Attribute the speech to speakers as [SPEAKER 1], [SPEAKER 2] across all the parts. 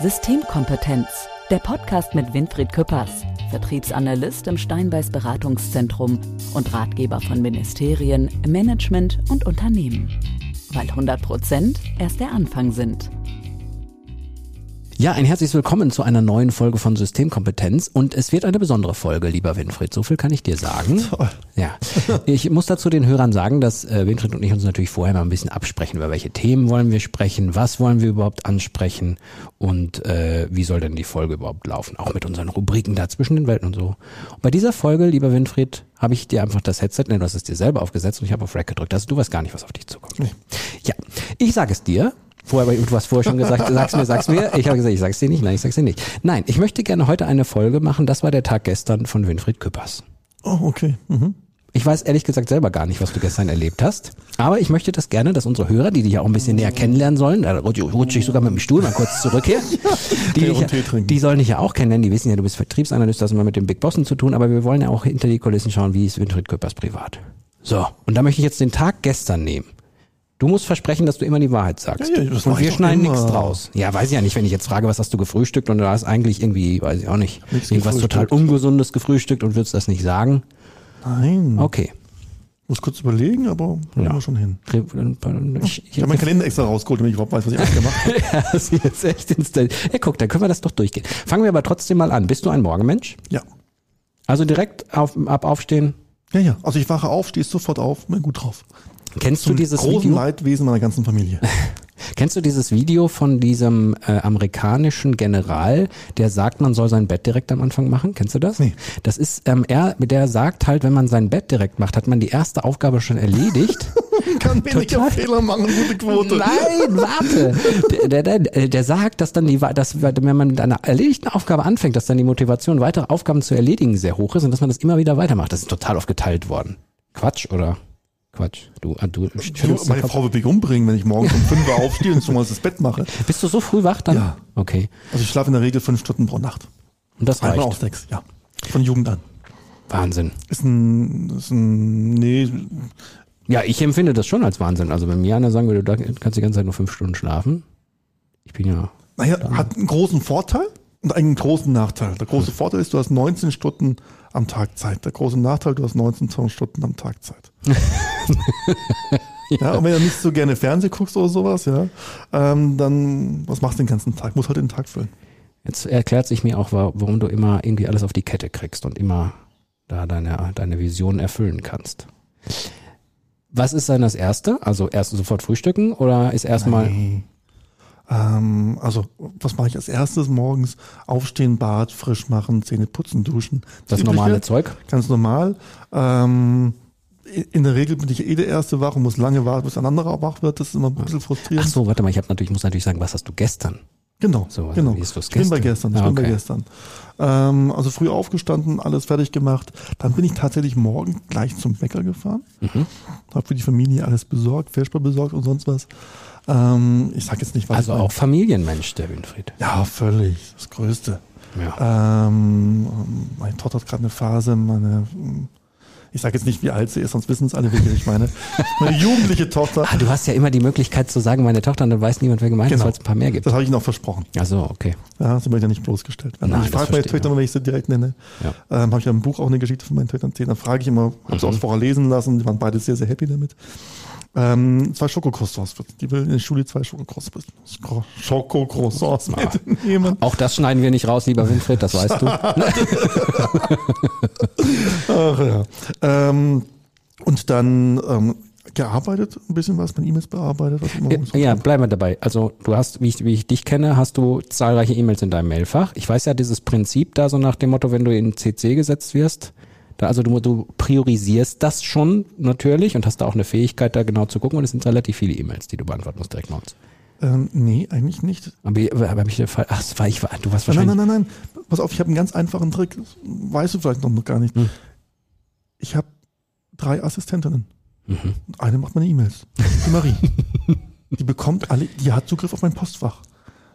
[SPEAKER 1] Systemkompetenz, der Podcast mit Winfried Küppers, Vertriebsanalyst im Steinbeiß Beratungszentrum und Ratgeber von Ministerien, Management und Unternehmen. Weil 100 Prozent erst der Anfang sind.
[SPEAKER 2] Ja, ein herzliches Willkommen zu einer neuen Folge von Systemkompetenz und es wird eine besondere Folge, lieber Winfried. So viel kann ich dir sagen.
[SPEAKER 3] Toll.
[SPEAKER 2] Ja. Ich muss dazu den Hörern sagen, dass äh, Winfried und ich uns natürlich vorher mal ein bisschen absprechen, über welche Themen wollen wir sprechen, was wollen wir überhaupt ansprechen und äh, wie soll denn die Folge überhaupt laufen, auch mit unseren Rubriken da zwischen den Welten und so. Und bei dieser Folge, lieber Winfried, habe ich dir einfach das Headset, ne, du hast es dir selber aufgesetzt und ich habe auf Rack gedrückt. Also du weißt gar nicht, was auf dich zukommt.
[SPEAKER 3] Nee.
[SPEAKER 2] Ja, ich sage es dir. Vorher, du hast vorher schon gesagt, sag's mir, sag's mir. Ich habe gesagt, ich sag's dir nicht, nein, ich sag's dir nicht. Nein, ich möchte gerne heute eine Folge machen. Das war der Tag gestern von Winfried Küppers.
[SPEAKER 3] Oh, okay. Mhm.
[SPEAKER 2] Ich weiß ehrlich gesagt selber gar nicht, was du gestern erlebt hast. Aber ich möchte das gerne, dass unsere Hörer, die dich ja auch ein bisschen näher kennenlernen sollen, da rutsche rutsch ich sogar mit dem Stuhl mal kurz zurück hier. Die, ja, die sollen dich ja auch kennenlernen, die wissen ja, du bist Vertriebsanalyst, das immer mit den Big Bossen zu tun, aber wir wollen ja auch hinter die Kulissen schauen, wie ist Winfried Küppers privat. So, und da möchte ich jetzt den Tag gestern nehmen. Du musst versprechen, dass du immer die Wahrheit sagst.
[SPEAKER 3] Ja, ja,
[SPEAKER 2] und wir schneiden nichts draus. Ja, weiß ich ja nicht, wenn ich jetzt frage, was hast du gefrühstückt und du hast eigentlich irgendwie, weiß ich auch nicht, irgendwas total. Ungesundes gefrühstückt und würdest das nicht sagen.
[SPEAKER 3] Nein.
[SPEAKER 2] Okay.
[SPEAKER 3] Muss kurz überlegen, aber
[SPEAKER 2] Ja.
[SPEAKER 3] wir schon hin.
[SPEAKER 2] Ich,
[SPEAKER 3] Ich habe meinen Kalender extra rausgeholt, damit ich überhaupt weiß, was ich alles gemacht habe.
[SPEAKER 2] Ja, das ist jetzt echt instant. Ja, guck, dann können wir das doch durchgehen. Fangen wir aber trotzdem mal an. Bist du ein Morgenmensch?
[SPEAKER 3] Ja.
[SPEAKER 2] Also direkt auf, ab aufstehen.
[SPEAKER 3] Ja, ja. Also ich wache auf, stehe sofort auf, bin gut drauf.
[SPEAKER 2] Kennst du
[SPEAKER 3] Zum
[SPEAKER 2] dieses
[SPEAKER 3] großen
[SPEAKER 2] Video?
[SPEAKER 3] Leidwesen meiner ganzen Familie.
[SPEAKER 2] Kennst du dieses Video von diesem äh, amerikanischen General, der sagt, man soll sein Bett direkt am Anfang machen? Kennst du das?
[SPEAKER 3] Nee.
[SPEAKER 2] Das ist, ähm, er, der sagt halt, wenn man sein Bett direkt macht, hat man die erste Aufgabe schon erledigt.
[SPEAKER 3] Kann weniger. Fehler machen, gute Quote.
[SPEAKER 2] Nein, warte. Der, der, der, der sagt, dass dann die, dass, wenn man mit einer erledigten Aufgabe anfängt, dass dann die Motivation, weitere Aufgaben zu erledigen, sehr hoch ist und dass man das immer wieder weitermacht. Das ist total oft geteilt worden. Quatsch, oder? Quatsch. Du, ah, du
[SPEAKER 3] Du, meine. Frau wird mich umbringen, wenn ich morgens um 5 Uhr aufstehe und schon mal das Bett mache.
[SPEAKER 2] Bist du so früh wach dann?
[SPEAKER 3] Ja.
[SPEAKER 2] Okay.
[SPEAKER 3] Also ich schlafe in der Regel fünf Stunden pro Nacht.
[SPEAKER 2] Und das
[SPEAKER 3] Einmal
[SPEAKER 2] reicht.
[SPEAKER 3] auch sechs, ja. Von Jugend an.
[SPEAKER 2] Wahnsinn.
[SPEAKER 3] Ist ein, ist ein, nee,
[SPEAKER 2] Ja, ich empfinde das schon als Wahnsinn. Also wenn mir einer sagen würde, du kannst die ganze Zeit nur fünf Stunden schlafen. Ich bin ja.
[SPEAKER 3] Naja, hat einen großen Vorteil einen großen Nachteil. Der große Vorteil ist, du hast 19 Stunden am Tag Zeit. Der große Nachteil, du hast 19 Stunden am Tag Zeit. ja. und wenn du nicht so gerne Fernsehen guckst oder sowas, ja, ähm, dann was machst du den ganzen Tag? Muss halt den Tag füllen.
[SPEAKER 2] Jetzt erklärt sich mir auch, wa- warum du immer irgendwie alles auf die Kette kriegst und immer da deine, deine Vision erfüllen kannst. Was ist dann das Erste? Also erst sofort frühstücken oder ist erstmal.
[SPEAKER 3] Nee. Ähm, also, was mache ich als erstes morgens? Aufstehen, Bad, frisch machen, Zähne putzen, duschen.
[SPEAKER 2] Das
[SPEAKER 3] Übliche.
[SPEAKER 2] normale Zeug?
[SPEAKER 3] Ganz normal. Ähm, in der Regel bin ich eh der Erste wach und muss lange warten, bis ein anderer wach wird. Das ist immer ein bisschen frustrierend.
[SPEAKER 2] Ach so, warte mal, ich habe natürlich, muss natürlich sagen, was hast du gestern?
[SPEAKER 3] Genau,
[SPEAKER 2] So,
[SPEAKER 3] genau.
[SPEAKER 2] wie ist das
[SPEAKER 3] ich bin bei
[SPEAKER 2] gestern?
[SPEAKER 3] gestern, ich
[SPEAKER 2] Ah,
[SPEAKER 3] bin bei
[SPEAKER 2] okay.
[SPEAKER 3] gestern. Ähm, also früh aufgestanden, alles fertig gemacht. Dann bin ich tatsächlich morgen gleich zum Bäcker gefahren.
[SPEAKER 2] Mhm.
[SPEAKER 3] Habe für die Familie alles besorgt, Versper besorgt und sonst was. Ähm, ich sag jetzt nicht, was
[SPEAKER 2] Also auch Familienmensch, der Winfried.
[SPEAKER 3] Ja, völlig. Das Größte.
[SPEAKER 2] Ja.
[SPEAKER 3] Ähm, meine Tochter hat gerade eine Phase, meine, ich sage jetzt nicht, wie alt sie ist, sonst wissen es alle, welche ich meine. Meine jugendliche Tochter,
[SPEAKER 2] Ah, du hast ja immer die Möglichkeit zu sagen, meine Tochter, und dann weiß niemand, wer gemeint ist,
[SPEAKER 3] Genau.
[SPEAKER 2] weil es ein paar mehr gibt.
[SPEAKER 3] das habe ich auch versprochen.
[SPEAKER 2] Ach so, okay.
[SPEAKER 3] Ja, sie möchte ja nicht bloßgestellt werden.
[SPEAKER 2] Nein,
[SPEAKER 3] ich frage meine Töchter, wenn ich sie direkt nenne.
[SPEAKER 2] Ja.
[SPEAKER 3] Ähm, habe ich ja im Buch auch eine Geschichte von meinen Töchtern erzählt. Dann frage ich immer, habe sie
[SPEAKER 2] Mhm.
[SPEAKER 3] auch vorher lesen lassen. Die waren beide sehr, sehr happy damit. Ähm, zwei Schokocroissants. Die will in der Schule zwei Schokocroissants Schokocroissants mitnehmen.
[SPEAKER 2] Auch das schneiden wir nicht raus, lieber Winfried, das weißt du.
[SPEAKER 3] Ach ja. Ähm, und dann ähm, gearbeitet, ein bisschen was, meine E-Mails bearbeitet. Was immer
[SPEAKER 2] Ja,
[SPEAKER 3] kommt.
[SPEAKER 2] bleiben wir dabei. Also du hast, wie ich, wie ich dich kenne, hast du zahlreiche E-Mails in deinem Mailfach. Ich weiß ja dieses Prinzip da so nach dem Motto, wenn du in CC gesetzt wirst, also du, du priorisierst das schon natürlich und hast da auch eine Fähigkeit, da genau zu gucken und es sind relativ viele E-Mails, die du beantworten musst direkt morgens.
[SPEAKER 3] Ähm, nee, eigentlich nicht.
[SPEAKER 2] Aber, aber hab ich ach, das war ich, du warst
[SPEAKER 3] Nein,
[SPEAKER 2] wahrscheinlich.
[SPEAKER 3] nein, nein, nein. Pass auf, ich habe einen ganz einfachen Trick. Das weißt du vielleicht noch gar nicht.
[SPEAKER 2] Hm.
[SPEAKER 3] Ich habe drei Assistentinnen.
[SPEAKER 2] Mhm.
[SPEAKER 3] Eine macht meine E-Mails. Die Marie. die bekommt alle, die hat Zugriff auf mein Postfach.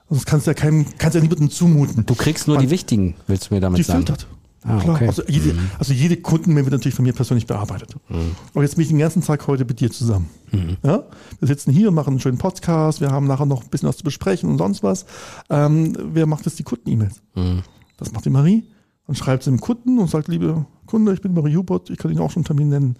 [SPEAKER 3] Sonst kannst du ja keinem, kannst ja niemandem zumuten.
[SPEAKER 2] Du kriegst nur
[SPEAKER 3] Man-
[SPEAKER 2] die wichtigen, willst du mir damit
[SPEAKER 3] Die
[SPEAKER 2] sagen?
[SPEAKER 3] filtert.
[SPEAKER 2] Ah,
[SPEAKER 3] Klar,
[SPEAKER 2] okay.
[SPEAKER 3] also, jede, also jede Kundenmail wird natürlich von mir persönlich bearbeitet. Aber jetzt bin ich den ganzen Tag heute mit dir zusammen. Ja? Wir sitzen hier, machen einen schönen Podcast, wir haben nachher noch ein bisschen was zu besprechen und sonst was. Ähm, wer macht jetzt die Kunden-E-Mails? Das macht die Marie. Dann schreibt sie dem Kunden und sagt, liebe Kunde, ich bin Marie Hubert, ich kann Ihnen auch schon einen Termin nennen.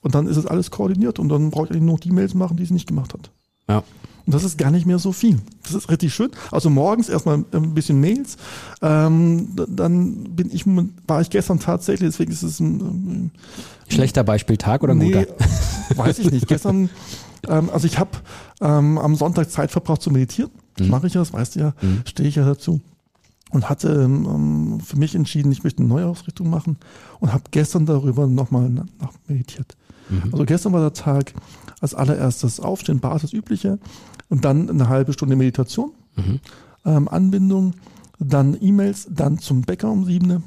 [SPEAKER 3] Und dann ist es alles koordiniert und dann braucht ihr nur die Mails machen, die sie nicht gemacht hat.
[SPEAKER 2] Ja.
[SPEAKER 3] Und das ist gar nicht mehr so viel. Das ist richtig schön. Also morgens erstmal ein bisschen Mails. Ähm, dann bin ich, war ich gestern tatsächlich, deswegen ist es ein,
[SPEAKER 2] Schlechter Beispieltag oder ein
[SPEAKER 3] nee,
[SPEAKER 2] guter?
[SPEAKER 3] weiß ich nicht. Gestern, ähm, also ich habe ähm, am Sonntag Zeit verbraucht zu meditieren. Das mache ich ja, das weißt du ja, stehe ich ja dazu. Und hatte ähm, für mich entschieden, ich möchte eine Neuausrichtung machen und habe gestern darüber nochmal nach meditiert. Also gestern war der Tag als allererstes Aufstehen, Basis übliche und dann eine halbe Stunde Meditation, ähm, Anbindung, dann E-Mails, dann zum Bäcker um sieben,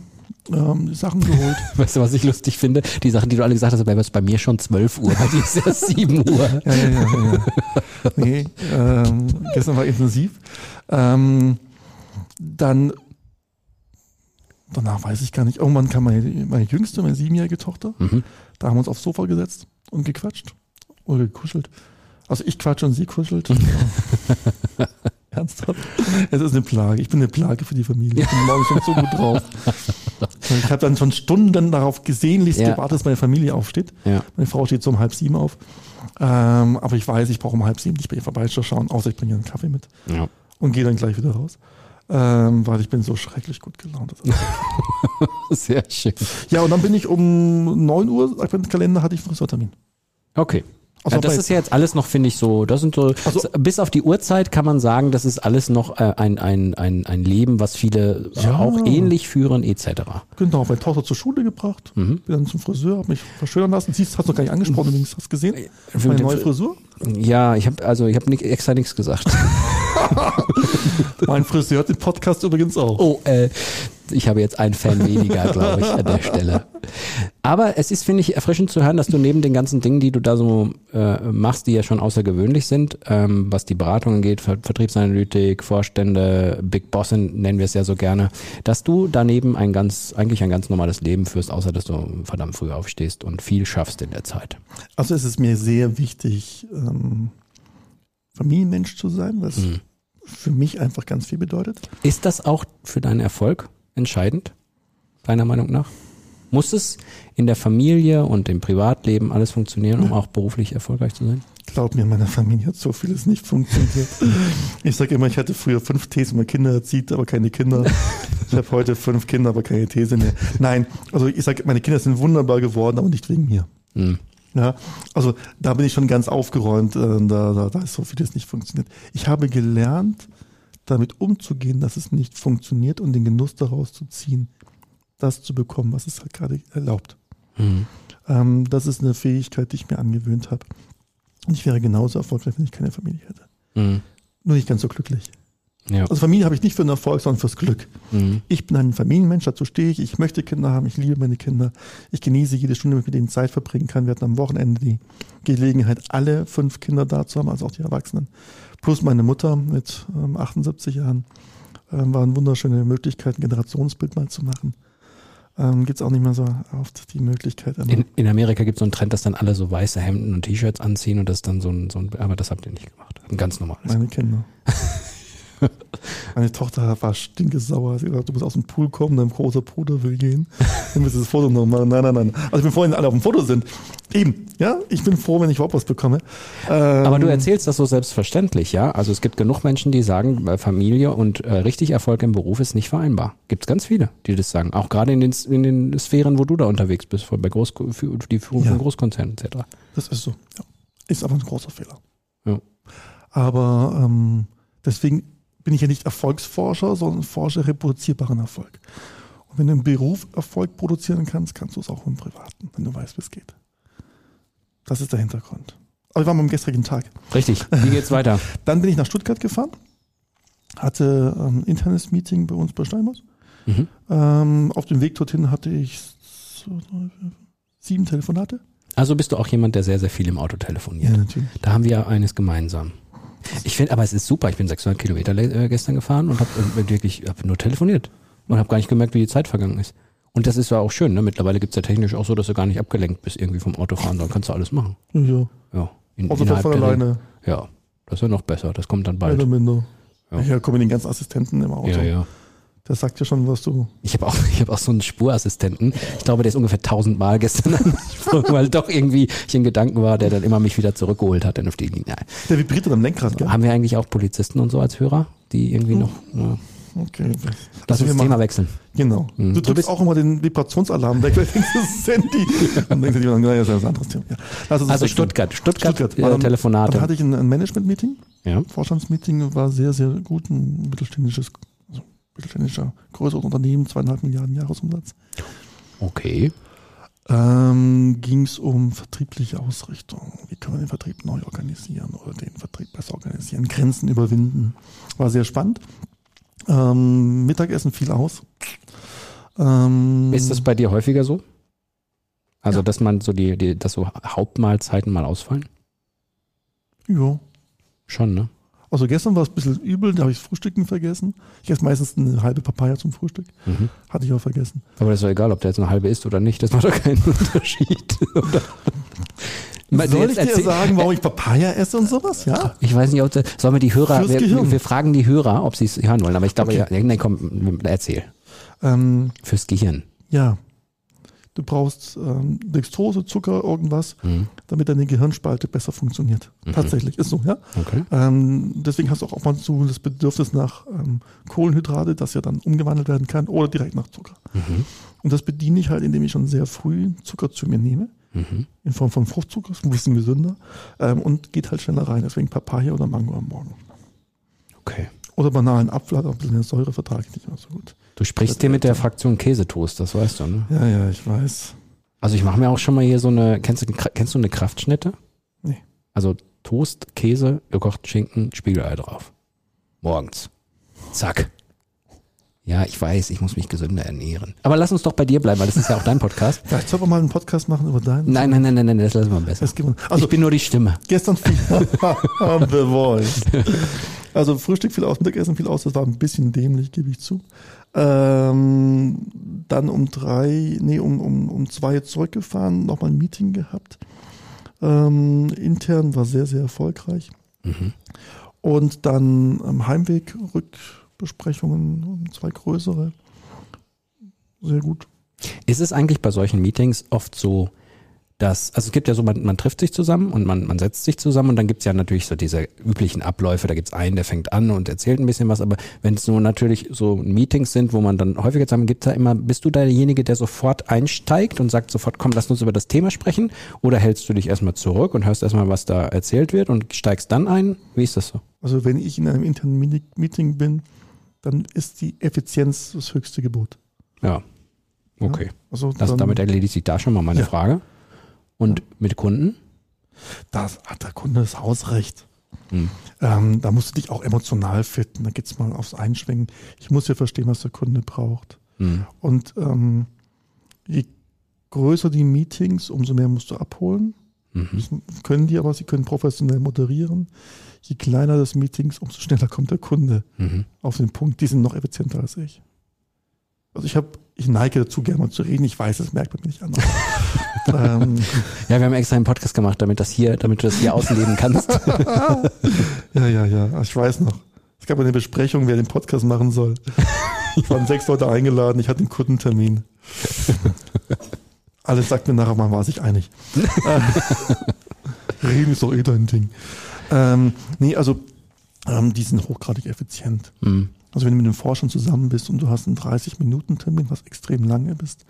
[SPEAKER 3] ähm, die Sachen geholt.
[SPEAKER 2] Weißt du, was ich lustig finde? Die Sachen, die du alle gesagt hast, bei, bei mir schon 12 Uhr, bei dir ist erst 7 Uhr.
[SPEAKER 3] Ja, ja, ja. ja. Nee, ähm, gestern war intensiv. Ähm, dann, danach weiß ich gar nicht, irgendwann kam meine, meine jüngste, meine siebenjährige Tochter, da haben wir uns aufs Sofa gesetzt und gequatscht oder gekuschelt. Also ich quatsche und sie kuschelt. Ernsthaft? Es ist eine Plage. Ich bin eine Plage für die Familie. Ich bin morgens schon so gut drauf. Ich habe dann schon Stunden darauf gesehenlichst
[SPEAKER 2] Ja.
[SPEAKER 3] gewartet, dass meine Familie aufsteht.
[SPEAKER 2] Ja.
[SPEAKER 3] Meine Frau steht so um halb sieben auf. Ähm, aber ich weiß, ich brauche um halb sieben nicht bei ihr vorbeischauen, außer ich bringe ihr einen Kaffee mit
[SPEAKER 2] Ja.
[SPEAKER 3] und gehe dann gleich wieder raus. Ähm, weil ich bin so schrecklich gut gelaunt.
[SPEAKER 2] Sehr schön.
[SPEAKER 3] ja, und dann bin ich um 9 Uhr, Adventkalender, hatte ich einen Friseurtermin.
[SPEAKER 2] Okay.
[SPEAKER 3] Also
[SPEAKER 2] ja, das ist ja jetzt alles noch, finde ich, so, das sind so,
[SPEAKER 3] Also-
[SPEAKER 2] bis auf die Uhrzeit kann man sagen, das ist alles noch äh, ein, ein, ein, ein Leben, was viele äh,
[SPEAKER 3] Ja.
[SPEAKER 2] auch ähnlich führen, etc.
[SPEAKER 3] Genau, meine Tochter zur Schule gebracht,
[SPEAKER 2] Mhm.
[SPEAKER 3] bin dann zum Friseur, habe mich verschönern lassen. Siehst, hast du noch gar nicht angesprochen, übrigens, hast du gesehen?
[SPEAKER 2] Für
[SPEAKER 3] Meine neue
[SPEAKER 2] Fr-
[SPEAKER 3] Frisur?
[SPEAKER 2] Ja, ich habe also ich habe extra nichts gesagt.
[SPEAKER 3] Mein Friseur hat den Podcast übrigens auch.
[SPEAKER 2] Oh, äh, ich habe jetzt einen Fan weniger, glaube ich, an der Stelle. Aber es ist, finde ich, erfrischend zu hören, dass du neben den ganzen Dingen, die du da so äh, machst, die ja schon außergewöhnlich sind, ähm, was die Beratung angeht, Ver Vertriebsanalytik, Vorstände, Big Boss nennen wir es ja so gerne, dass du daneben ein ganz, eigentlich ein ganz normales Leben führst, außer dass du verdammt früh aufstehst und viel schaffst in der Zeit.
[SPEAKER 3] Also es ist mir sehr wichtig, ähm, Familienmensch zu sein, was
[SPEAKER 2] Mhm.
[SPEAKER 3] für mich einfach ganz viel bedeutet.
[SPEAKER 2] Ist das auch für deinen Erfolg entscheidend, deiner Meinung nach? Muss es in der Familie und im Privatleben alles funktionieren, um auch beruflich erfolgreich zu sein?
[SPEAKER 3] Glaub mir, in meiner Familie hat so vieles nicht funktioniert. Ich sage immer, ich hatte früher fünf Thesen, man Kinder erzieht, aber keine Kinder. Ich habe heute fünf Kinder, aber keine These mehr. Nein, also ich sage, meine Kinder sind wunderbar geworden, aber nicht wegen mir.
[SPEAKER 2] Hm.
[SPEAKER 3] Ja, also da bin ich schon ganz aufgeräumt, äh, da, da, da ist so vieles nicht funktioniert. Ich habe gelernt, damit umzugehen, dass es nicht funktioniert und den Genuss daraus zu ziehen, das zu bekommen, was es halt gerade erlaubt.
[SPEAKER 2] Hm.
[SPEAKER 3] Ähm, das ist eine Fähigkeit, die ich mir angewöhnt habe. Und ich wäre genauso erfolgreich, wenn ich keine Familie hätte.
[SPEAKER 2] Hm.
[SPEAKER 3] Nur nicht ganz so glücklich.
[SPEAKER 2] Ja.
[SPEAKER 3] Also Familie habe ich nicht für den Erfolg, sondern fürs Glück.
[SPEAKER 2] Hm.
[SPEAKER 3] Ich bin ein Familienmensch, dazu stehe ich. Ich möchte Kinder haben, ich liebe meine Kinder. Ich genieße jede Stunde, wenn ich mit denen Zeit verbringen kann. Wir hatten am Wochenende die Gelegenheit, alle fünf Kinder da zu haben, also auch die Erwachsenen. Plus meine Mutter mit ähm, 78 Jahren. Ähm, waren wunderschöne Möglichkeiten, ein Generationsbild mal zu machen. Ähm, Gibt es auch nicht mehr so oft die Möglichkeit.
[SPEAKER 2] In, in Amerika gibt es so einen Trend, dass dann alle so weiße Hemden und T-Shirts anziehen und das dann so ein, so ein, aber das habt ihr nicht gemacht. Ein ganz normales.
[SPEAKER 3] Meine Kinder. Meine Tochter war stinkesauer. Sie hat gesagt, du musst aus dem Pool kommen, dein großer Bruder will gehen. Du musst das Foto noch machen. Nein, nein, nein. Also ich bin froh, wenn alle auf dem Foto sind. Eben, ja. Ich bin froh, wenn ich überhaupt was bekomme. Ähm,
[SPEAKER 2] Aber du erzählst das so selbstverständlich, ja? Also es gibt genug Menschen, die sagen, äh, Familie und äh, richtig Erfolg im Beruf ist nicht vereinbar. Gibt es ganz viele, die das sagen. Auch gerade in den, in den Sphären, wo du da unterwegs bist, bei Groß, die Führung
[SPEAKER 3] Ja.
[SPEAKER 2] von Großkonzernen etc.
[SPEAKER 3] Das ist so. Ja. Ist aber ein großer Fehler.
[SPEAKER 2] Ja.
[SPEAKER 3] Aber ähm, deswegen bin ich ja nicht Erfolgsforscher, sondern forsche reproduzierbaren Erfolg. Und wenn du im Beruf Erfolg produzieren kannst, kannst du es auch im Privaten, wenn du weißt, wie es geht. Das ist der Hintergrund. Aber wir waren am gestrigen Tag.
[SPEAKER 2] Richtig. Wie geht's weiter?
[SPEAKER 3] Dann bin ich nach Stuttgart gefahren, hatte ähm, ein internes Meeting bei uns bei Steinhaus.
[SPEAKER 2] Mhm.
[SPEAKER 3] Ähm, auf dem Weg dorthin hatte ich sieben Telefonate.
[SPEAKER 2] Also bist du auch jemand, der sehr, sehr viel im Auto telefoniert.
[SPEAKER 3] natürlich.
[SPEAKER 2] Da haben wir ja eines gemeinsam. Ich finde, aber es ist super. Ich bin 600 Kilometer äh, gestern gefahren und habe wirklich hab nur telefoniert und habe gar nicht gemerkt, wie die Zeit vergangen ist. Und das ist ja auch schön, ne? Mittlerweile gibt's ja technisch auch so, dass du gar nicht abgelenkt bist irgendwie vom Autofahren, dann kannst du alles machen.
[SPEAKER 3] Ja.
[SPEAKER 2] Ja. In, innerhalb
[SPEAKER 3] von alleine.
[SPEAKER 2] Ja, das ist ja noch besser. Das kommt dann bald.
[SPEAKER 3] oder minder.
[SPEAKER 2] Ja.
[SPEAKER 3] Ja, kommen die ganzen Assistenten im Auto.
[SPEAKER 2] Ja, ja.
[SPEAKER 3] Der sagt ja schon, was du.
[SPEAKER 2] Ich habe auch, ich hab auch so einen Spurassistenten. Ich glaube, der ist ungefähr tausendmal gestern angesprungen, weil doch irgendwie ich in Gedanken war, der dann immer mich wieder zurückgeholt hat. Dann auf die, ja.
[SPEAKER 3] Der vibriert dann am Lenkrad, gell?
[SPEAKER 2] Haben wir eigentlich auch Polizisten und so als Hörer, die irgendwie noch. Ja.
[SPEAKER 3] Okay.
[SPEAKER 2] Lass
[SPEAKER 3] Also
[SPEAKER 2] uns das Thema wechseln.
[SPEAKER 3] Genau.
[SPEAKER 2] Mhm.
[SPEAKER 3] Du drückst auch immer den Vibrationsalarm weg, weil du denkst, das ist das Handy. Dann denkst du dir, naja, das ist ein anderes Thema. Ja. Das
[SPEAKER 2] Also
[SPEAKER 3] wechseln.
[SPEAKER 2] Stuttgart, Stuttgart,
[SPEAKER 3] Stuttgart.
[SPEAKER 2] äh, Telefonate.
[SPEAKER 3] Dann hatte ich ein, ein Management-Meeting,
[SPEAKER 2] ja.
[SPEAKER 3] Vorstandsmeeting, war sehr, sehr gut. Ein mittelständisches, mittelständischer, größeres Unternehmen, zweieinhalb Milliarden Jahresumsatz.
[SPEAKER 2] Okay.
[SPEAKER 3] Ähm, Ging es um vertriebliche Ausrichtung. Wie können wir den Vertrieb neu organisieren oder den Vertrieb besser organisieren? Grenzen überwinden. War sehr spannend. Ähm, Mittagessen fiel aus. Ähm,
[SPEAKER 2] Ist das bei dir häufiger so? Also,
[SPEAKER 3] Ja.
[SPEAKER 2] dass man so die, die, dass so Hauptmahlzeiten mal ausfallen?
[SPEAKER 3] Ja.
[SPEAKER 2] Schon, ne?
[SPEAKER 3] Also gestern war es ein bisschen übel, da habe ich das Frühstücken vergessen. Ich esse meistens eine halbe Papaya zum Frühstück.
[SPEAKER 2] Mhm.
[SPEAKER 3] Hatte ich auch vergessen.
[SPEAKER 2] Aber das ist doch egal, ob der jetzt eine halbe ist oder nicht. Das macht doch keinen Unterschied.
[SPEAKER 3] Soll ich dir sagen, warum ich Papaya esse und sowas? Ja.
[SPEAKER 2] Ich weiß nicht, ob das, sollen wir die Hörer, wir, wir fragen die Hörer, ob sie es hören wollen, aber ich glaube,
[SPEAKER 3] Okay.
[SPEAKER 2] ja, nee, komm, erzähl.
[SPEAKER 3] Ähm,
[SPEAKER 2] Fürs Gehirn.
[SPEAKER 3] ja. Du brauchst ähm, Dextrose, Zucker, irgendwas,
[SPEAKER 2] Mhm.
[SPEAKER 3] Damit deine Gehirnspalte besser funktioniert. Tatsächlich, ist so, ja.
[SPEAKER 2] Okay.
[SPEAKER 3] Ähm, deswegen hast du auch ab und zu das Bedürfnis nach ähm, Kohlenhydrate, das ja dann umgewandelt werden kann, oder direkt nach Zucker.
[SPEAKER 2] Mhm.
[SPEAKER 3] Und das bediene ich halt, indem ich schon sehr früh Zucker zu mir nehme,
[SPEAKER 2] Mhm.
[SPEAKER 3] in Form von Fruchtzucker, ist ein bisschen gesünder, ähm, und geht halt schneller rein. Deswegen Papaya oder Mango am Morgen.
[SPEAKER 2] Okay.
[SPEAKER 3] Oder banalen Apfel hat auch ein bisschen Säure, vertrage ich nicht mehr so gut.
[SPEAKER 2] Du sprichst hier mit der Fraktion Käsetoast, das weißt du, ne?
[SPEAKER 3] Ja, ja, ich weiß.
[SPEAKER 2] Also ich mache mir auch schon mal hier so eine, kennst du, kennst du eine Kraftschnitte?
[SPEAKER 3] Nee.
[SPEAKER 2] Also Toast, Käse, gekochten Schinken, Spiegelei drauf. Morgens. Zack. Ja, ich weiß, ich muss mich gesünder ernähren. Aber lass uns doch bei dir bleiben, weil das ist ja auch dein Podcast.
[SPEAKER 3] Vielleicht soll man mal einen Podcast machen über deinen.
[SPEAKER 2] Nein, nein, nein, nein, nein das lassen wir besser.
[SPEAKER 3] Also
[SPEAKER 2] ich bin nur die Stimme.
[SPEAKER 3] gestern The Voice. Also Frühstück fiel aus, Mittagessen fiel aus, das war ein bisschen dämlich, gebe ich zu. Ähm, dann um drei, nee, um, um, um zwei zurückgefahren, nochmal ein Meeting gehabt. Ähm, intern war sehr, sehr erfolgreich.
[SPEAKER 2] Mhm.
[SPEAKER 3] Und dann am Heimweg Rückbesprechungen, zwei größere. Sehr gut.
[SPEAKER 2] Ist es eigentlich bei solchen Meetings oft so, dass, also es gibt ja so, man, man trifft sich zusammen und man, man setzt sich zusammen und dann gibt's ja natürlich so diese üblichen Abläufe, da gibt's einen, der fängt an und erzählt ein bisschen was, aber wenn es nur natürlich so Meetings sind, wo man dann häufiger zusammen gibt, da immer, bist du derjenige, der sofort einsteigt und sagt sofort, komm, lass uns über das Thema sprechen oder hältst du dich erstmal zurück und hörst erstmal, was da erzählt wird und steigst dann ein? Wie ist das so?
[SPEAKER 3] Also wenn ich in einem internen Meeting bin, dann ist die Effizienz das höchste Gebot.
[SPEAKER 2] Ja. Okay.
[SPEAKER 3] Also
[SPEAKER 2] Das, damit erledigt sich da schon mal meine
[SPEAKER 3] Ja.
[SPEAKER 2] Frage. Und mit Kunden?
[SPEAKER 3] das hat der Kunde das Hausrecht.
[SPEAKER 2] Hm.
[SPEAKER 3] Ähm, da musst du dich auch emotional fitten. Da geht's mal aufs Einschwingen. Ich muss ja verstehen, was der Kunde braucht.
[SPEAKER 2] Hm.
[SPEAKER 3] Und ähm, je größer die Meetings, umso mehr musst du abholen.
[SPEAKER 2] Mhm.
[SPEAKER 3] Das können die, aber sie können professionell moderieren. Je kleiner das Meetings, umso schneller kommt der Kunde
[SPEAKER 2] Mhm.
[SPEAKER 3] auf den Punkt. Die sind noch effizienter als ich. Also ich habe, ich neige dazu, gerne mal zu reden. Ich weiß, das merkt man mir nicht an. ähm,
[SPEAKER 2] Ja, wir haben extra einen Podcast gemacht, damit das hier, damit du das hier ausleben kannst.
[SPEAKER 3] ja, ja, ja. Ich weiß noch. Es gab eine Besprechung, wer den Podcast machen soll. Es waren sechs Leute eingeladen. Ich hatte einen Kundentermin. Alles sagt mir nachher, man war sich einig. Reden ist doch eh dein Ding. Ähm, nee, also ähm, die sind hochgradig effizient.
[SPEAKER 2] Hm.
[SPEAKER 3] Also wenn du mit dem Forscher zusammen bist und du hast einen 30-Minuten-Termin, was extrem lange bist,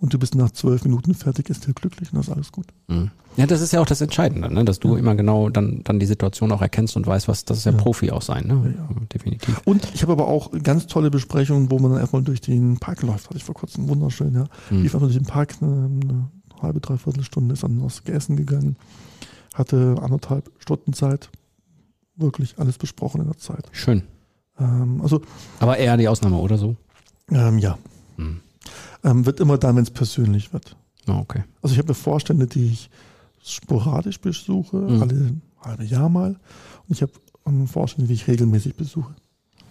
[SPEAKER 3] und du bist nach zwölf Minuten fertig, ist der glücklich und das ist alles gut.
[SPEAKER 2] Mhm. Ja, das ist ja auch das Entscheidende, ne? dass du immer genau dann, dann die Situation auch erkennst und weißt, was, das ist ja,
[SPEAKER 3] Ja.
[SPEAKER 2] Profi auch sein, ne?
[SPEAKER 3] Ja,
[SPEAKER 2] Definitiv.
[SPEAKER 3] Und ich habe aber auch ganz tolle Besprechungen, wo man dann erstmal durch den Park läuft, hatte ich vor kurzem, wunderschön, ja.
[SPEAKER 2] Mhm.
[SPEAKER 3] Lief einfach durch den Park eine, eine halbe, dreiviertel Stunde, ist dann was gegessen gegangen, hatte anderthalb Stunden Zeit, wirklich alles besprochen in der Zeit.
[SPEAKER 2] Schön.
[SPEAKER 3] Ähm, also,
[SPEAKER 2] Aber eher die Ausnahme, oder so?
[SPEAKER 3] ähm, ja,
[SPEAKER 2] Mhm.
[SPEAKER 3] ähm, wird immer dann, wenn es persönlich wird.
[SPEAKER 2] Ah, okay.
[SPEAKER 3] Also ich habe Vorstände, die ich sporadisch besuche,
[SPEAKER 2] Mhm.
[SPEAKER 3] alle halbe Jahr mal. Und ich habe ähm, Vorstände, die ich regelmäßig besuche.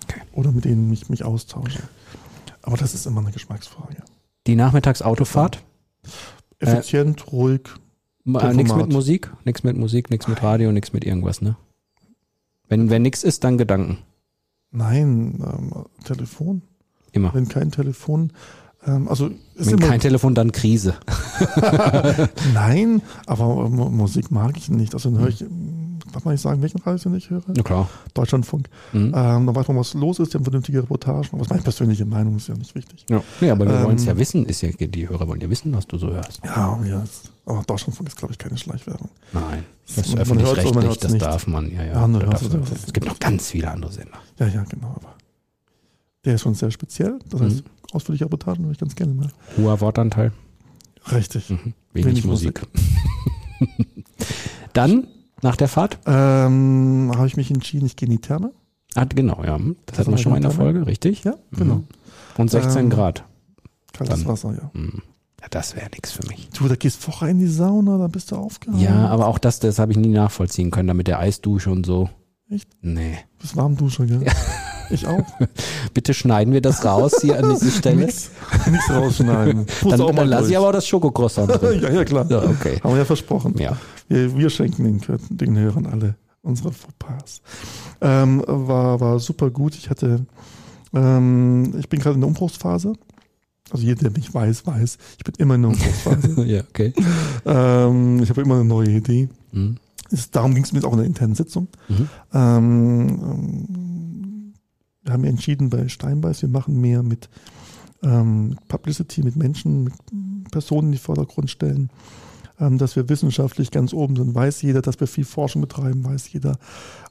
[SPEAKER 2] Okay.
[SPEAKER 3] Oder mit denen ich mich austausche. Aber das ist immer eine Geschmacksfrage.
[SPEAKER 2] Die Nachmittagsautofahrt?
[SPEAKER 3] Effizient, ruhig.
[SPEAKER 2] Äh, nichts mit Musik, nichts mit Musik, nichts mit Radio, nichts mit irgendwas, ne? Wenn, wenn nichts ist, dann Gedanken.
[SPEAKER 3] Nein, ähm, Telefon.
[SPEAKER 2] Immer.
[SPEAKER 3] Wenn kein Telefon, also ist
[SPEAKER 2] Wenn kein Telefon, dann Krise.
[SPEAKER 3] nein, aber Mu- Musik mag ich nicht. Also dann höre ich, ähm, darf man nicht sagen, welchen Radio ich höre?
[SPEAKER 2] Na klar.
[SPEAKER 3] Deutschlandfunk.
[SPEAKER 2] Mhm.
[SPEAKER 3] Ähm, da weiß man, was los ist, die haben vernünftige Reportagen. Aber meine persönliche Meinung, ist ja nicht wichtig.
[SPEAKER 2] Ja. nee, aber wir
[SPEAKER 3] Ähm,
[SPEAKER 2] wollen es ja wissen. Ist ja, die Hörer wollen ja wissen, was du so hörst.
[SPEAKER 3] Ja, ja aber Deutschlandfunk ist, glaube ich, keine Schleichwerbung.
[SPEAKER 2] Nein. Das ist öffentlich-rechtlich, das
[SPEAKER 3] nicht.
[SPEAKER 2] darf man. Ja, ja.
[SPEAKER 3] Ja, hört's,
[SPEAKER 2] darf- es gibt noch ganz viele andere Sender.
[SPEAKER 3] Ja, ja, genau. Aber der ist schon sehr speziell. Das heißt,
[SPEAKER 2] Mhm.
[SPEAKER 3] Ausführliche Reportagen höre ich ganz gerne mal.
[SPEAKER 2] Hoher Wortanteil.
[SPEAKER 3] Richtig.
[SPEAKER 2] Mhm. Wenig,
[SPEAKER 3] Wenig
[SPEAKER 2] Musik. dann, nach der Fahrt?
[SPEAKER 3] Ähm, habe ich mich entschieden, ich gehe in die Therme.
[SPEAKER 2] Ah, genau, ja. Das
[SPEAKER 3] Das
[SPEAKER 2] hatten wir schon mal in der Folge, richtig?
[SPEAKER 3] Ja, genau.
[SPEAKER 2] Mhm. Und 16
[SPEAKER 3] Ähm,
[SPEAKER 2] Grad.
[SPEAKER 3] Kaltes
[SPEAKER 2] Dann.
[SPEAKER 3] Wasser, ja.
[SPEAKER 2] Mhm. Ja, das wäre nichts für mich.
[SPEAKER 3] Du, da gehst vorher in die Sauna, da bist du aufgehauen.
[SPEAKER 2] Ja, aber auch das, das habe ich nie nachvollziehen können, da mit der Eisdusche und so.
[SPEAKER 3] Echt?
[SPEAKER 2] Nee.
[SPEAKER 3] Du bist Warmduscher, gell? Ich auch.
[SPEAKER 2] Bitte schneiden wir das raus hier an diese Stelle.
[SPEAKER 3] Nix, nichts rausschneiden. Muss
[SPEAKER 2] Dann,
[SPEAKER 3] auch
[SPEAKER 2] dann lasse ich aber auch das Schokocroissant drin.
[SPEAKER 3] ja, ja, klar.
[SPEAKER 2] Ja, okay.
[SPEAKER 3] Haben wir ja versprochen.
[SPEAKER 2] Ja.
[SPEAKER 3] Wir, wir schenken den, den Hörern alle unsere Fauxpas. Ähm, war, war super gut. Ich hatte, ähm, ich bin gerade in der Umbruchsphase. Also jeder, der mich weiß, weiß, ich bin immer in der Umbruchsphase.
[SPEAKER 2] ja, okay.
[SPEAKER 3] ähm, ich habe immer eine neue Idee.
[SPEAKER 2] Mhm.
[SPEAKER 3] Darum ging es mir jetzt auch in der internen Sitzung.
[SPEAKER 2] Mhm.
[SPEAKER 3] Ähm, wir haben ja entschieden bei Steinbeiß, wir machen mehr mit ähm, Publicity, mit Menschen, mit Personen, die in den Vordergrund stellen. Ähm, dass wir wissenschaftlich ganz oben sind, weiß jeder, dass wir viel Forschung betreiben, weiß jeder.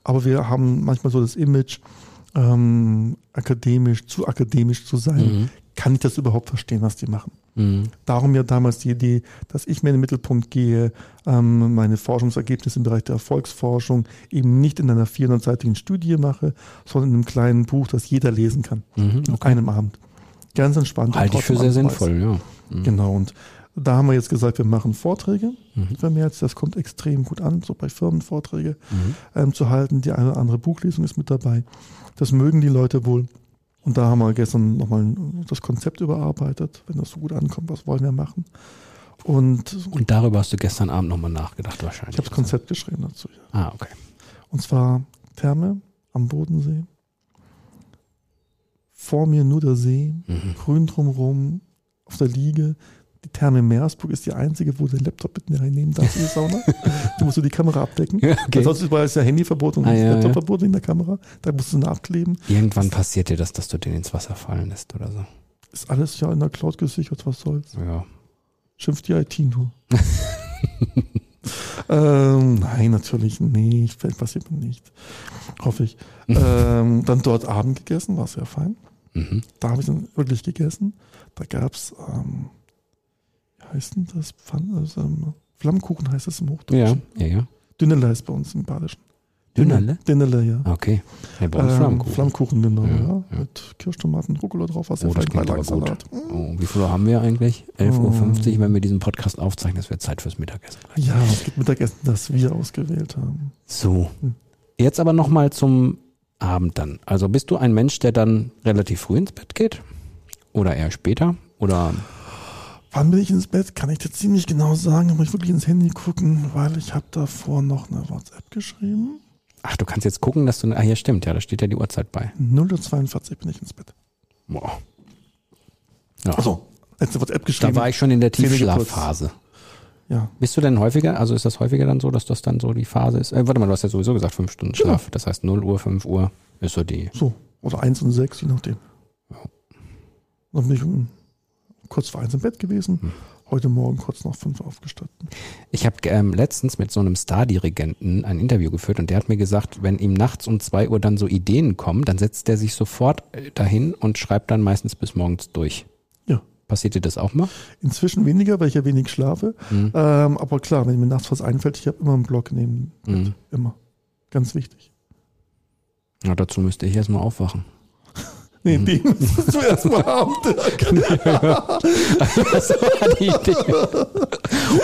[SPEAKER 3] Aber wir haben manchmal so das Image, ähm, akademisch, zu akademisch zu sein.
[SPEAKER 2] Mhm.
[SPEAKER 3] Kann ich das überhaupt verstehen, was die machen?
[SPEAKER 2] Mhm.
[SPEAKER 3] Darum ja damals die Idee, dass ich mehr in den Mittelpunkt gehe, ähm, meine Forschungsergebnisse im Bereich der Erfolgsforschung eben nicht in einer 400-seitigen Studie mache, sondern in einem kleinen Buch, das jeder lesen kann.
[SPEAKER 2] Mhm.
[SPEAKER 3] Auf einem Abend. Ganz entspannt.
[SPEAKER 2] Halte ich für sehr sinnvoll, ja. Mhm.
[SPEAKER 3] Genau. Und da haben wir jetzt gesagt, wir machen Vorträge
[SPEAKER 2] Mhm.
[SPEAKER 3] vermehrt. Das kommt extrem gut an, so bei Firmen Vorträge
[SPEAKER 2] Mhm.
[SPEAKER 3] ähm, zu halten. Die eine oder andere Buchlesung ist mit dabei. Das mögen die Leute wohl. Und da haben wir gestern nochmal das Konzept überarbeitet. Wenn das so gut ankommt, was wollen wir machen? Und
[SPEAKER 2] Und darüber hast du gestern Abend nochmal nachgedacht wahrscheinlich.
[SPEAKER 3] ich habe das Konzept geschrieben dazu. Ja.
[SPEAKER 2] Ah, okay.
[SPEAKER 3] Und zwar Therme am Bodensee. Vor mir nur der See,
[SPEAKER 2] Mhm.
[SPEAKER 3] grün drumherum, auf der Liege. Die Therme Meersburg ist die einzige, wo du den Laptop mit reinnehmen darfst in die Sauna. du musst du die Kamera abdecken.
[SPEAKER 2] Ja, okay.
[SPEAKER 3] Ansonsten war es ja Handyverbot und
[SPEAKER 2] Ah,
[SPEAKER 3] das
[SPEAKER 2] ja,
[SPEAKER 3] Laptopverbot in der Kamera. Da musst du nachkleben.
[SPEAKER 2] Irgendwann passiert dir das, dass du den ins Wasser fallen lässt oder so.
[SPEAKER 3] Ist alles ja in der Cloud gesichert, was soll's.
[SPEAKER 2] Ja.
[SPEAKER 3] Schimpft die IT nur. ähm, nein, natürlich nicht. Vielleicht passiert mir nicht. Hoffe ich. ähm, dann dort Abend gegessen, war sehr fein.
[SPEAKER 2] Mhm.
[SPEAKER 3] Da habe ich dann wirklich gegessen. Da gab's, ähm, wie heißt denn das? Pfann, also, ähm, Flammkuchen heißt es im
[SPEAKER 2] Ja,
[SPEAKER 3] Hochdeutschen.
[SPEAKER 2] ja, ja.
[SPEAKER 3] Dünnerle ist bei uns im Badischen.
[SPEAKER 2] Dünnerle?
[SPEAKER 3] Dünnerle, ja.
[SPEAKER 2] Okay. Ja, bei uns
[SPEAKER 3] Ähm,
[SPEAKER 2] Flammkuchen.
[SPEAKER 3] Flammkuchen, genau.
[SPEAKER 2] Ja,
[SPEAKER 3] Ja,
[SPEAKER 2] ja.
[SPEAKER 3] Mit Kirschtomaten, Rucola drauf, was
[SPEAKER 2] Oh, das klingt aber
[SPEAKER 3] Beilagensalat.
[SPEAKER 2] Oh, wie viel Uhr haben wir eigentlich? 11.50 Uhr, wenn wir diesen Podcast aufzeichnen. Das wird Zeit fürs Mittagessen.
[SPEAKER 3] Ja, es gibt Mittagessen, das wir ausgewählt haben.
[SPEAKER 2] So.
[SPEAKER 3] Hm.
[SPEAKER 2] Jetzt aber nochmal zum Abend dann. Also bist du ein Mensch, der dann relativ früh ins Bett geht? Oder eher später? Oder
[SPEAKER 3] Wann bin ich ins Bett? Kann ich dir ziemlich genau sagen. Da muss ich wirklich ins Handy gucken, weil ich habe davor noch eine WhatsApp geschrieben.
[SPEAKER 2] ach, du kannst jetzt gucken, dass du. Ah, hier stimmt, ja, da steht ja die Uhrzeit bei.
[SPEAKER 3] 0.42 Uhr bin ich ins Bett.
[SPEAKER 2] Boah. Ja.
[SPEAKER 3] Als eine WhatsApp geschrieben.
[SPEAKER 2] da war ich schon in der. Tiefschlafphase.
[SPEAKER 3] Ja,
[SPEAKER 2] Bist du denn häufiger, also ist das häufiger dann so, dass das dann so die Phase ist? Äh, warte mal, du hast ja sowieso gesagt, fünf Stunden
[SPEAKER 3] Genau.
[SPEAKER 2] Schlaf. Das heißt 0 Uhr, 5 Uhr ist so die.
[SPEAKER 3] so. Oder 1 und 6, je nachdem.
[SPEAKER 2] Ja.
[SPEAKER 3] Dann bin ich um, kurz vor 1 im Bett gewesen.
[SPEAKER 2] Hm.
[SPEAKER 3] Heute Morgen kurz nach 5 aufgestanden.
[SPEAKER 2] Ich habe ähm, letztens mit so einem Star-Dirigenten ein Interview geführt und der hat mir gesagt, wenn ihm nachts um 2 Uhr dann so Ideen kommen, dann setzt er sich sofort äh, dahin und schreibt dann meistens bis morgens durch.
[SPEAKER 3] Ja.
[SPEAKER 2] Passiert dir das auch mal?
[SPEAKER 3] Inzwischen weniger, weil ich ja wenig schlafe.
[SPEAKER 2] Mhm.
[SPEAKER 3] Ähm, aber klar, wenn mir nachts was einfällt, ich habe immer einen Block neben.
[SPEAKER 2] Mhm.
[SPEAKER 3] Immer. Ganz wichtig.
[SPEAKER 2] Ja, dazu müsste ich erstmal aufwachen.
[SPEAKER 3] Nee,
[SPEAKER 2] Mhm.
[SPEAKER 3] den müsstest du erstmal haben.
[SPEAKER 2] das war die Idee.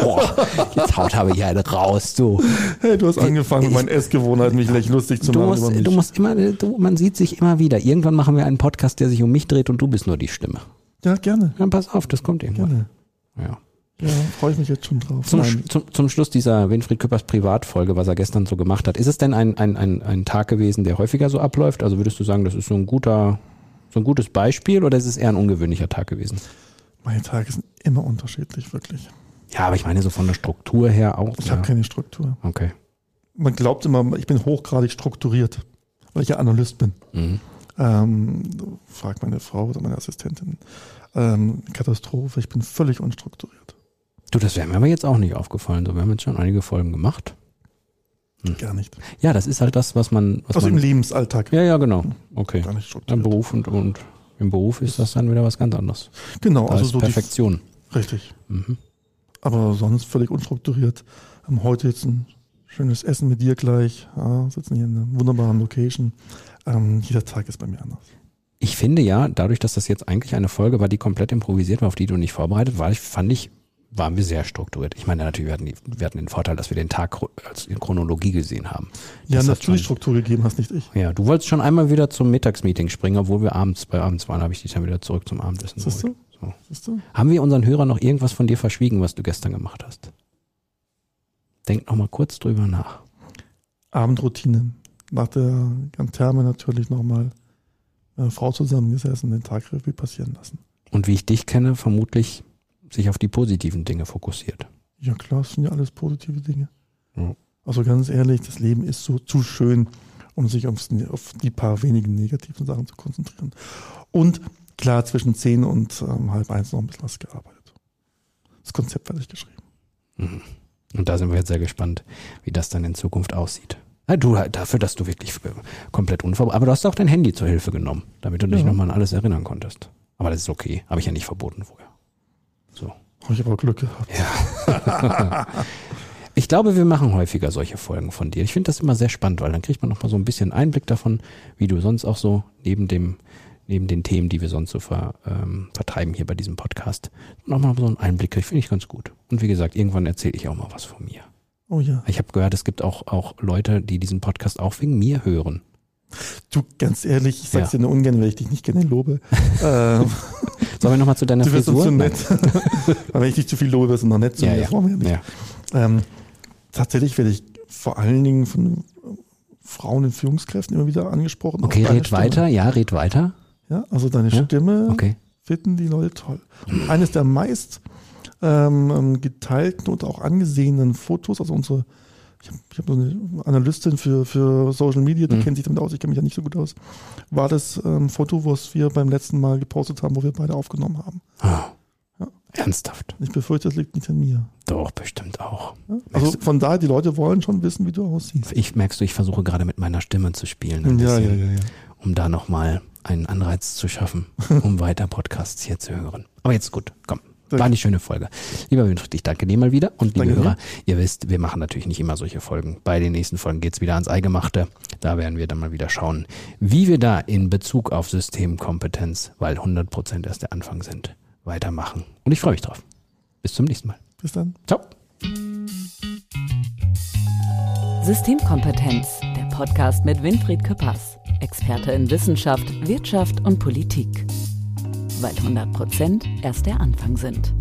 [SPEAKER 2] Boah, jetzt haut habe ich eine raus, du.
[SPEAKER 3] Hey, du hast angefangen mit meinen Essgewohnheiten, mich gleich lustig zu
[SPEAKER 2] Du
[SPEAKER 3] machen
[SPEAKER 2] musst, du musst immer, du, man sieht sich immer wieder. Irgendwann machen wir einen Podcast, der sich um mich dreht und du bist nur die Stimme.
[SPEAKER 3] Ja, gerne.
[SPEAKER 2] Ja, pass auf, das kommt irgendwann.
[SPEAKER 3] Gerne.
[SPEAKER 2] Ja.
[SPEAKER 3] Ja, freue ich mich jetzt schon drauf.
[SPEAKER 2] Zum, zum, zum Schluss dieser Winfried Küppers Privatfolge, was er gestern so gemacht hat, ist es denn ein, ein, ein, ein Tag gewesen, der häufiger so abläuft? Also würdest du sagen, das ist so ein guter, so ein gutes Beispiel oder ist es eher ein ungewöhnlicher Tag gewesen?
[SPEAKER 3] Meine Tage sind immer unterschiedlich, wirklich.
[SPEAKER 2] Ja, aber ich meine so von der Struktur her auch.
[SPEAKER 3] Ich
[SPEAKER 2] ja.
[SPEAKER 3] habe keine Struktur.
[SPEAKER 2] Okay.
[SPEAKER 3] Man glaubt immer, ich bin hochgradig strukturiert, weil ich ja Analyst bin.
[SPEAKER 2] Mhm.
[SPEAKER 3] Ähm, fragt meine Frau oder meine Assistentin. Ähm, Katastrophe, ich bin völlig unstrukturiert.
[SPEAKER 2] Du, das wäre mir aber jetzt auch nicht aufgefallen. So, wir haben jetzt schon einige Folgen gemacht.
[SPEAKER 3] Gar nicht.
[SPEAKER 2] Ja, das ist halt das, was man. Was
[SPEAKER 3] Also im
[SPEAKER 2] man
[SPEAKER 3] Lebensalltag.
[SPEAKER 2] ja, ja, genau. Okay.
[SPEAKER 3] Gar nicht
[SPEAKER 2] Im
[SPEAKER 3] strukturiert.
[SPEAKER 2] Beruf und, und im Beruf ist das dann wieder was ganz anderes.
[SPEAKER 3] Genau,
[SPEAKER 2] Da
[SPEAKER 3] also so die,
[SPEAKER 2] Perfektion.
[SPEAKER 3] richtig.
[SPEAKER 2] Mhm.
[SPEAKER 3] Aber sonst völlig unstrukturiert. Haben heute jetzt ein schönes Essen mit dir gleich. Ja, sitzen hier in einer wunderbaren Location. Ähm, jeder Tag ist bei mir anders.
[SPEAKER 2] Ich finde ja, dadurch, dass das jetzt eigentlich eine Folge war, die komplett improvisiert war, auf die du nicht vorbereitet warst, fand ich, waren wir sehr strukturiert. Ich meine, natürlich, wir hatten, die, wir hatten den Vorteil, dass wir den Tag als in Chronologie gesehen haben.
[SPEAKER 3] Ja,
[SPEAKER 2] Das
[SPEAKER 3] natürlich
[SPEAKER 2] schon-
[SPEAKER 3] Struktur gegeben hast, nicht ich.
[SPEAKER 2] Ja, du wolltest schon einmal wieder zum Mittagsmeeting springen, obwohl wir abends bei abends waren, habe ich dich dann wieder zurück zum Abendessen
[SPEAKER 3] Siehst du?
[SPEAKER 2] So.
[SPEAKER 3] Siehst du?
[SPEAKER 2] Haben wir unseren Hörern noch irgendwas von dir verschwiegen, was du gestern gemacht hast? Denk noch mal kurz drüber nach.
[SPEAKER 3] Abendroutine. Nach der Therme natürlich nochmal äh, Frau zusammengesessen, den Tag Revue passieren lassen.
[SPEAKER 2] Und wie ich dich kenne, vermutlich sich auf die positiven Dinge fokussiert.
[SPEAKER 3] Ja klar, das sind ja alles positive Dinge.
[SPEAKER 2] Ja.
[SPEAKER 3] Also ganz ehrlich, das Leben ist so zu schön, um sich aufs, auf die paar wenigen negativen Sachen zu konzentrieren. Und klar, zwischen 10 und ähm, halb eins noch ein bisschen was gearbeitet. Das Konzept fertig geschrieben.
[SPEAKER 2] Mhm. Und da sind wir jetzt sehr gespannt, wie das dann in Zukunft aussieht. Ja, du, dafür, dass du wirklich komplett unvorbereitet, aber du hast auch dein Handy zur Hilfe genommen, damit du dich
[SPEAKER 3] Ja.
[SPEAKER 2] nochmal an alles erinnern konntest. Aber das ist okay, habe ich ja nicht verboten vorher. So.
[SPEAKER 3] Habe ich aber Glück gehabt.
[SPEAKER 2] Ich glaube, wir machen häufiger solche Folgen von dir. Ich finde das immer sehr spannend, weil dann kriegt man noch mal so ein bisschen Einblick davon, wie du sonst auch so neben dem neben den Themen, die wir sonst so ver, ähm, vertreiben hier bei diesem Podcast, noch mal so einen Einblick kriegt, finde ich ganz gut. Und wie gesagt, irgendwann erzähle ich auch mal was von mir.
[SPEAKER 3] Oh ja.
[SPEAKER 2] Ich habe gehört, es gibt auch auch Leute, die diesen Podcast auch wegen mir hören.
[SPEAKER 3] Du, ganz ehrlich, ich sag's
[SPEAKER 2] Ja.
[SPEAKER 3] dir nur ungern, weil ich dich nicht gerne lobe. ähm,
[SPEAKER 2] Sollen wir noch mal zu deiner
[SPEAKER 3] du wirst uns
[SPEAKER 2] Frisur?
[SPEAKER 3] zu nett. weil wenn ich dich zu viel lobe, wirst du noch nett zu
[SPEAKER 2] Ja,
[SPEAKER 3] mir.
[SPEAKER 2] ja.
[SPEAKER 3] Das wollen wir ja nicht.
[SPEAKER 2] Ja.
[SPEAKER 3] Ähm, tatsächlich werde ich vor allen Dingen von Frauen in Führungskräften immer wieder angesprochen.
[SPEAKER 2] Okay, red
[SPEAKER 3] Stimme.
[SPEAKER 2] weiter. Ja, red weiter.
[SPEAKER 3] Ja, also deine
[SPEAKER 2] Ja?
[SPEAKER 3] Stimme
[SPEAKER 2] Okay.
[SPEAKER 3] finden die Leute toll. Und eines der meist ähm, geteilten und auch angesehenen Fotos, also unsere, ich habe hab so eine Analystin für, für Social Media, die
[SPEAKER 2] Mhm.
[SPEAKER 3] kennt sich damit aus, ich kenne mich ja nicht so gut aus, war das ähm, Foto, was wir beim letzten Mal gepostet haben, wo wir beide aufgenommen haben.
[SPEAKER 2] Ah.
[SPEAKER 3] Ja.
[SPEAKER 2] Ernsthaft.
[SPEAKER 3] Ich befürchte, das liegt nicht an mir.
[SPEAKER 2] Doch, bestimmt auch.
[SPEAKER 3] Ja? Also von daher, die Leute wollen schon wissen, wie du aussiehst.
[SPEAKER 2] Ich merkst du, ich versuche gerade mit meiner Stimme zu spielen.
[SPEAKER 3] Ja, ja,
[SPEAKER 2] bisschen.
[SPEAKER 3] ja, ja.
[SPEAKER 2] um da nochmal einen Anreiz zu schaffen, um weiter Podcasts hier zu hören. Aber jetzt gut, komm. War eine schöne Folge. Lieber Winfried, ich danke dir mal wieder. Und liebe
[SPEAKER 3] Danke dir.
[SPEAKER 2] Hörer, ihr wisst, wir machen natürlich nicht immer solche Folgen. Bei den nächsten Folgen geht's wieder ans Eingemachte. Da werden wir dann mal wieder schauen, wie wir da in Bezug auf Systemkompetenz, weil 100 Prozent erst der Anfang sind, weitermachen. Und ich freue mich drauf. Bis zum nächsten Mal.
[SPEAKER 3] Bis dann.
[SPEAKER 2] Ciao.
[SPEAKER 1] Systemkompetenz, der Podcast mit Winfried Küppers, Experte in Wissenschaft, Wirtschaft und Politik. Weil 100 Prozent erst der Anfang sind.